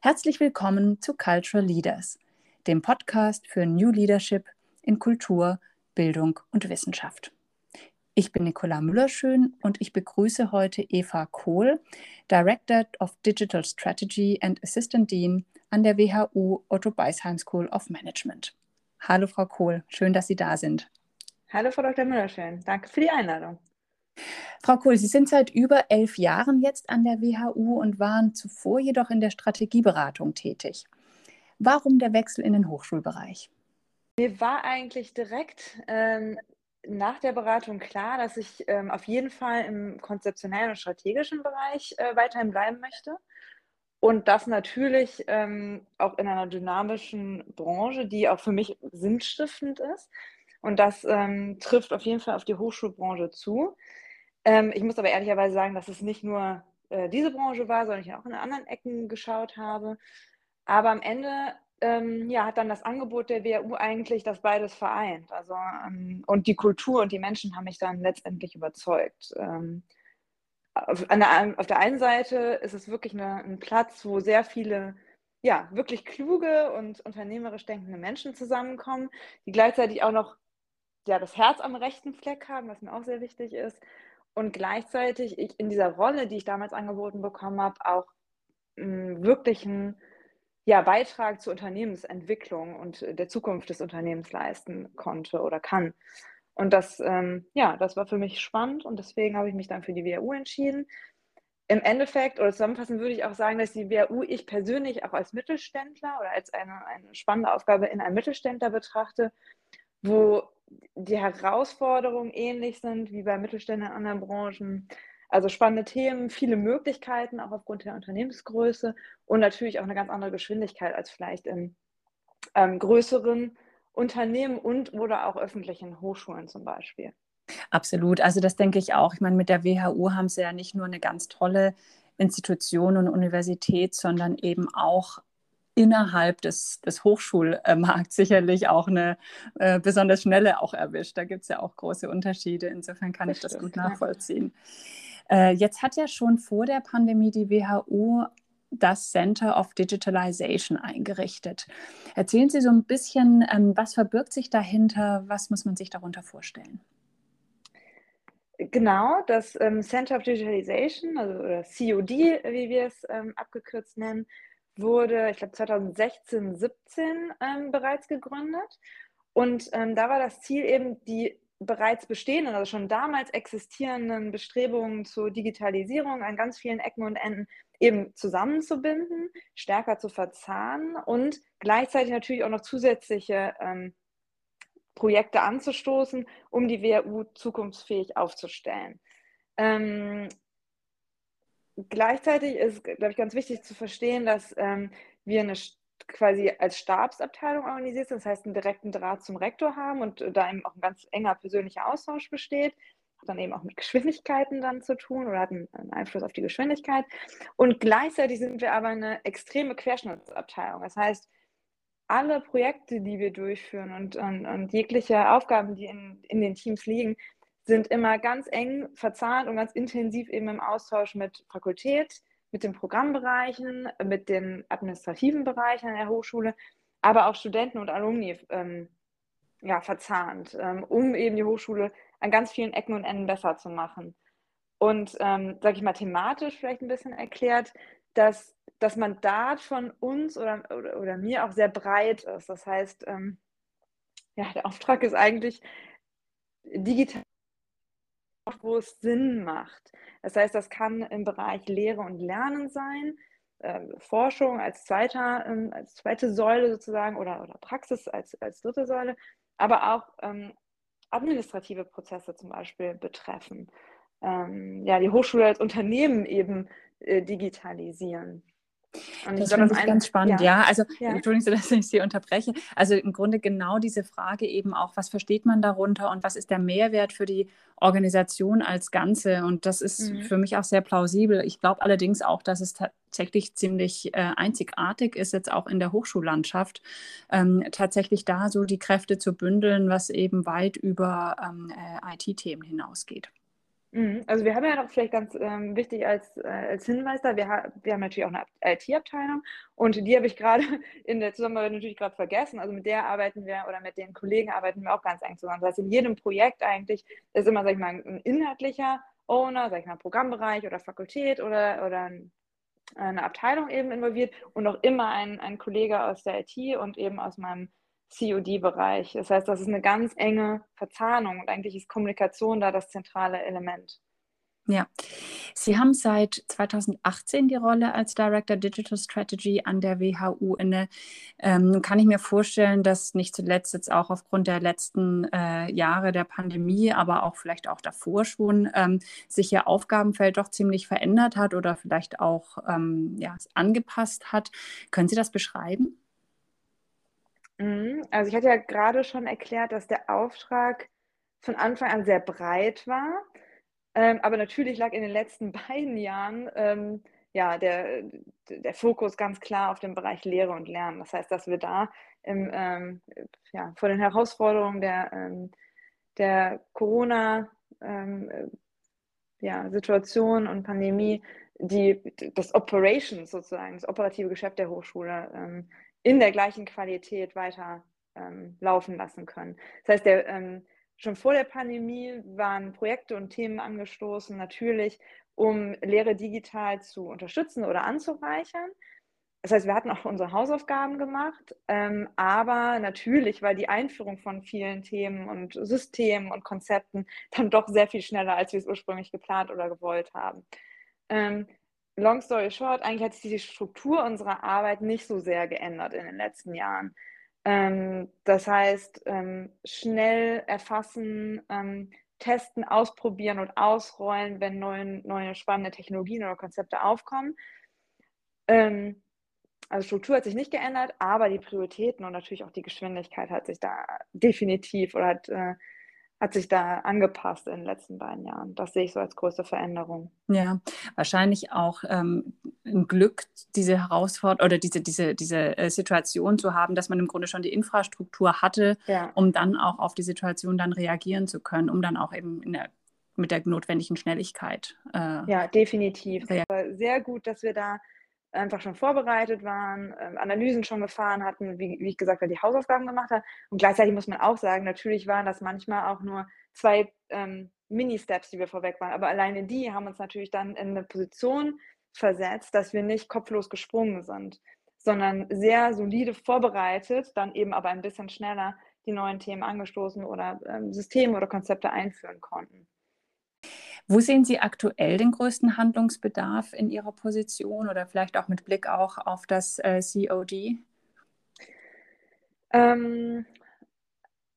Herzlich willkommen zu Cultural Leaders, dem Podcast für New Leadership in Kultur, Bildung und Wissenschaft. Ich bin Nicola Müllerschön und ich begrüße heute Eva Kohl, Director of Digital Strategy and Assistant Dean an der WHU Otto Beisheim School of Management. Hallo Frau Kohl, schön, dass Sie da sind. Hallo Frau Dr. Müllerschön, danke für die Einladung. Frau Kohl, Sie sind seit über elf Jahren jetzt an der WHU und waren zuvor jedoch in der Strategieberatung tätig. Warum der Wechsel in den Hochschulbereich? Mir war eigentlich direkt ähm, nach der Beratung klar, dass ich ähm, auf jeden Fall im konzeptionellen und strategischen Bereich äh, weiterhin bleiben möchte. Und das natürlich ähm, auch in einer dynamischen Branche, die auch für mich sinnstiftend ist. Und das ähm, trifft auf jeden Fall auf die Hochschulbranche zu. Ähm, ich muss aber ehrlicherweise sagen, dass es nicht nur äh, diese Branche war, sondern ich auch in anderen Ecken geschaut habe. Aber am Ende ähm, ja, hat dann das Angebot der WHU eigentlich das beides vereint. Also, ähm, und die Kultur und die Menschen haben mich dann letztendlich überzeugt. Ähm, auf, der, auf, der, einen Seite ist es wirklich eine, ein Platz, wo sehr viele ja, wirklich kluge und unternehmerisch denkende Menschen zusammenkommen, die gleichzeitig auch noch ja, das Herz am rechten Fleck haben, was mir auch sehr wichtig ist. Und gleichzeitig ich in dieser Rolle, die ich damals angeboten bekommen habe, auch einen wirklichen ja, Beitrag zur Unternehmensentwicklung und der Zukunft des Unternehmens leisten konnte oder kann. Und das, ähm, ja, das war für mich spannend und deswegen habe ich mich dann für die WHU entschieden. Im Endeffekt oder zusammenfassend würde ich auch sagen, dass die WHU ich persönlich auch als Mittelständler oder als eine, eine spannende Aufgabe in einem Mittelständler betrachte, wo die Herausforderungen ähnlich sind wie bei Mittelständlern in anderen Branchen. Also spannende Themen, viele Möglichkeiten, auch aufgrund der Unternehmensgröße und natürlich auch eine ganz andere Geschwindigkeit als vielleicht in ähm, größeren Unternehmen und oder auch öffentlichen Hochschulen zum Beispiel. Absolut. Also das denke ich auch. Ich meine, mit der WHU haben sie ja nicht nur eine ganz tolle Institution und Universität, sondern eben auch innerhalb des, des Hochschulmarkts sicherlich auch eine äh, besonders schnelle auch erwischt. Da gibt es ja auch große Unterschiede. Insofern kann das ich das stimmt, gut nachvollziehen. Ja. Äh, jetzt hat ja schon vor der Pandemie die WHU das Center of Digitalization eingerichtet. Erzählen Sie so ein bisschen, ähm, was verbirgt sich dahinter, was muss man sich darunter vorstellen? Genau, das ähm, Center of Digitalization, also oder COD, wie wir es ähm, abgekürzt nennen, wurde, ich glaube, 2016, 17 ähm, bereits gegründet. Und ähm, da war das Ziel eben, die bereits bestehenden, also schon damals existierenden Bestrebungen zur Digitalisierung an ganz vielen Ecken und Enden eben zusammenzubinden, stärker zu verzahnen und gleichzeitig natürlich auch noch zusätzliche ähm, Projekte anzustoßen, um die WHU zukunftsfähig aufzustellen. Ähm, gleichzeitig ist, glaube ich, ganz wichtig zu verstehen, dass ähm, wir eine quasi als Stabsabteilung organisiert sind, das heißt einen direkten Draht zum Rektor haben und da eben auch ein ganz enger persönlicher Austausch besteht. Hat dann eben auch mit Geschwindigkeiten dann zu tun oder hat einen Einfluss auf die Geschwindigkeit. Und gleichzeitig sind wir aber eine extreme Querschnittsabteilung. Das heißt, alle Projekte, die wir durchführen und, und, und jegliche Aufgaben, die in, in den Teams liegen, sind immer ganz eng verzahnt und ganz intensiv eben im Austausch mit Fakultät, mit den Programmbereichen, mit den administrativen Bereichen an der Hochschule, aber auch Studenten und Alumni ähm, ja, verzahnt, ähm, um eben die Hochschule an ganz vielen Ecken und Enden besser zu machen. Und, ähm, sage ich mal, thematisch vielleicht ein bisschen erklärt, dass das Mandat von uns oder, oder, oder mir auch sehr breit ist. Das heißt, ähm, ja, der Auftrag ist eigentlich, digital wo es Sinn macht. Das heißt, das kann im Bereich Lehre und Lernen sein, äh, Forschung als, zweiter, ähm, als zweite Säule sozusagen oder, oder Praxis als, als dritte Säule, aber auch ähm, administrative Prozesse zum Beispiel betreffen. Ähm, ja, die Hochschule als Unternehmen eben äh, digitalisieren. Und das finde ich ganz spannend, ja. ja. Also, ja. Entschuldigen Sie, dass ich Sie unterbreche. Also im Grunde genau diese Frage eben auch, was versteht man darunter und was ist der Mehrwert für die Organisation als Ganze? Und das ist mhm. für mich auch sehr plausibel. Ich glaube allerdings auch, dass es tatsächlich ziemlich äh, einzigartig ist, jetzt auch in der Hochschullandschaft, ähm, tatsächlich da so die Kräfte zu bündeln, was eben weit über ähm, äh, IT-Themen hinausgeht. Mhm. Also wir haben ja noch vielleicht ganz ähm, wichtig als, äh, als Hinweis da, wir, ha wir haben natürlich auch eine IT-Abteilung und die habe ich gerade in der Zusammenarbeit natürlich gerade vergessen. Also mit der arbeiten wir oder mit den Kollegen arbeiten wir auch ganz eng zusammen. Das heißt, in jedem Projekt eigentlich ist immer, sag ich mal, ein inhaltlicher Owner, sag ich mal, Programmbereich oder Fakultät oder, oder eine Abteilung eben involviert und auch immer ein, ein Kollege aus der IT und eben aus meinem COD-Bereich. Das heißt, das ist eine ganz enge Verzahnung und eigentlich ist Kommunikation da das zentrale Element. Ja, Sie haben seit 2018 die Rolle als Director Digital Strategy an der WHU inne. Ähm, kann ich mir vorstellen, dass nicht zuletzt jetzt auch aufgrund der letzten äh, Jahre der Pandemie, aber auch vielleicht auch davor schon, ähm, sich Ihr Aufgabenfeld doch ziemlich verändert hat oder vielleicht auch ähm, ja, angepasst hat. Können Sie das beschreiben? Mhm. Also ich hatte ja gerade schon erklärt, dass der Auftrag von Anfang an sehr breit war. Ähm, aber natürlich lag in den letzten beiden Jahren ähm, ja, der, der Fokus ganz klar auf dem Bereich Lehre und Lernen. Das heißt, dass wir da im, ähm, ja, vor den Herausforderungen der, ähm, der Corona- ähm, ja, und Pandemie die, das Operations sozusagen, das operative Geschäft der Hochschule ähm, in der gleichen Qualität weiter ähm, laufen lassen können. Das heißt, der, ähm, schon vor der Pandemie waren Projekte und Themen angestoßen, natürlich, um Lehre digital zu unterstützen oder anzureichern. Das heißt, wir hatten auch unsere Hausaufgaben gemacht, ähm, aber natürlich war die Einführung von vielen Themen und Systemen und Konzepten dann doch sehr viel schneller, als wir es ursprünglich geplant oder gewollt haben. Ähm, long story short, eigentlich hat sich die Struktur unserer Arbeit nicht so sehr geändert in den letzten Jahren. Ähm, das heißt, ähm, schnell erfassen, ähm, testen, ausprobieren und ausrollen, wenn neue, neue spannende Technologien oder Konzepte aufkommen. Ähm, also Struktur hat sich nicht geändert, aber die Prioritäten und natürlich auch die Geschwindigkeit hat sich da definitiv oder hat äh, hat sich da angepasst in den letzten beiden Jahren. Das sehe ich so als größte Veränderung. Ja, wahrscheinlich auch ähm, ein Glück, diese Herausforderung oder diese, diese, diese äh, Situation zu haben, dass man im Grunde schon die Infrastruktur hatte, ja. um dann auch auf die Situation dann reagieren zu können, um dann auch eben der, mit der notwendigen Schnelligkeit. Äh, ja, definitiv. Sehr gut, dass wir da einfach schon vorbereitet waren, ähm, Analysen schon gefahren hatten, wie, wie ich gesagt habe, die Hausaufgaben gemacht haben. Und gleichzeitig muss man auch sagen, natürlich waren das manchmal auch nur zwei ähm, Mini-Steps, die wir vorweg waren. Aber alleine die haben uns natürlich dann in eine Position versetzt, dass wir nicht kopflos gesprungen sind, sondern sehr solide vorbereitet, dann eben aber ein bisschen schneller die neuen Themen angestoßen oder ähm, Systeme oder Konzepte einführen konnten. Wo sehen Sie aktuell den größten Handlungsbedarf in Ihrer Position oder vielleicht auch mit Blick auch auf das äh, COD? Ähm,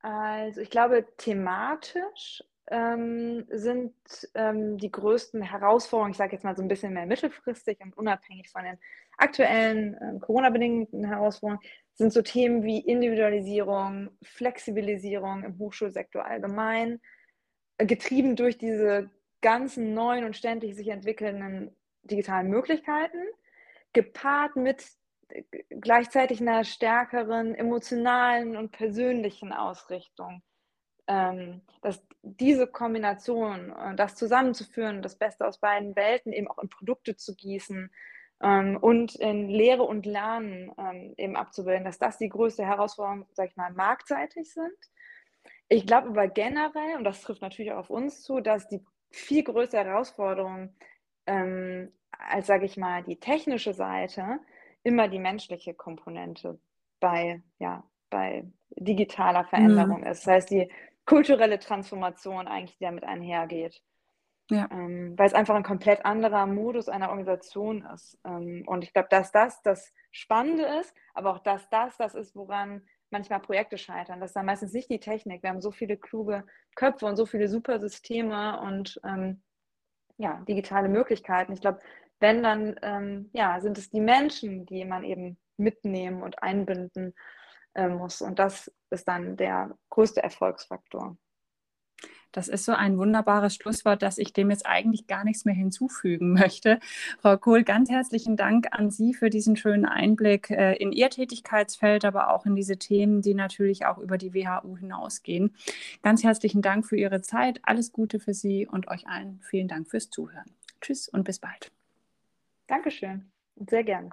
also ich glaube, thematisch ähm, sind ähm, die größten Herausforderungen, ich sage jetzt mal so ein bisschen mehr mittelfristig und unabhängig von den aktuellen äh, Corona-bedingten Herausforderungen, sind so Themen wie Individualisierung, Flexibilisierung im Hochschulsektor allgemein, getrieben durch diese ganzen neuen und ständig sich entwickelnden digitalen Möglichkeiten, gepaart mit äh, gleichzeitig einer stärkeren emotionalen und persönlichen Ausrichtung. Ähm, dass diese Kombination, äh, das zusammenzuführen, das Beste aus beiden Welten eben auch in Produkte zu gießen ähm, und in Lehre und Lernen ähm, eben abzubilden, dass das die größte Herausforderung, sag ich mal, marktseitig sind. Ich glaube aber generell, und das trifft natürlich auch auf uns zu, dass die viel größere Herausforderung ähm, als, sage ich mal, die technische Seite, immer die menschliche Komponente bei, ja, bei digitaler Veränderung mhm. ist. Das heißt, die kulturelle Transformation eigentlich, die damit einhergeht. Ja. Ähm, weil es einfach ein komplett anderer Modus einer Organisation ist. Ähm, und ich glaube, dass das das Spannende ist, aber auch, dass das das ist, woran manchmal Projekte scheitern. Das ist dann meistens nicht die Technik. Wir haben so viele kluge Köpfe und so viele super Systeme und ähm, ja, digitale Möglichkeiten. Ich glaube, wenn dann, ähm, ja, sind es die Menschen, die man eben mitnehmen und einbinden äh, muss. Und das ist dann der größte Erfolgsfaktor. Das ist so ein wunderbares Schlusswort, dass ich dem jetzt eigentlich gar nichts mehr hinzufügen möchte. Frau Kohl, ganz herzlichen Dank an Sie für diesen schönen Einblick äh, in Ihr Tätigkeitsfeld, aber auch in diese Themen, die natürlich auch über die WHU hinausgehen. Ganz herzlichen Dank für Ihre Zeit. Alles Gute für Sie und euch allen vielen Dank fürs Zuhören. Tschüss und bis bald. Dankeschön. Sehr gerne.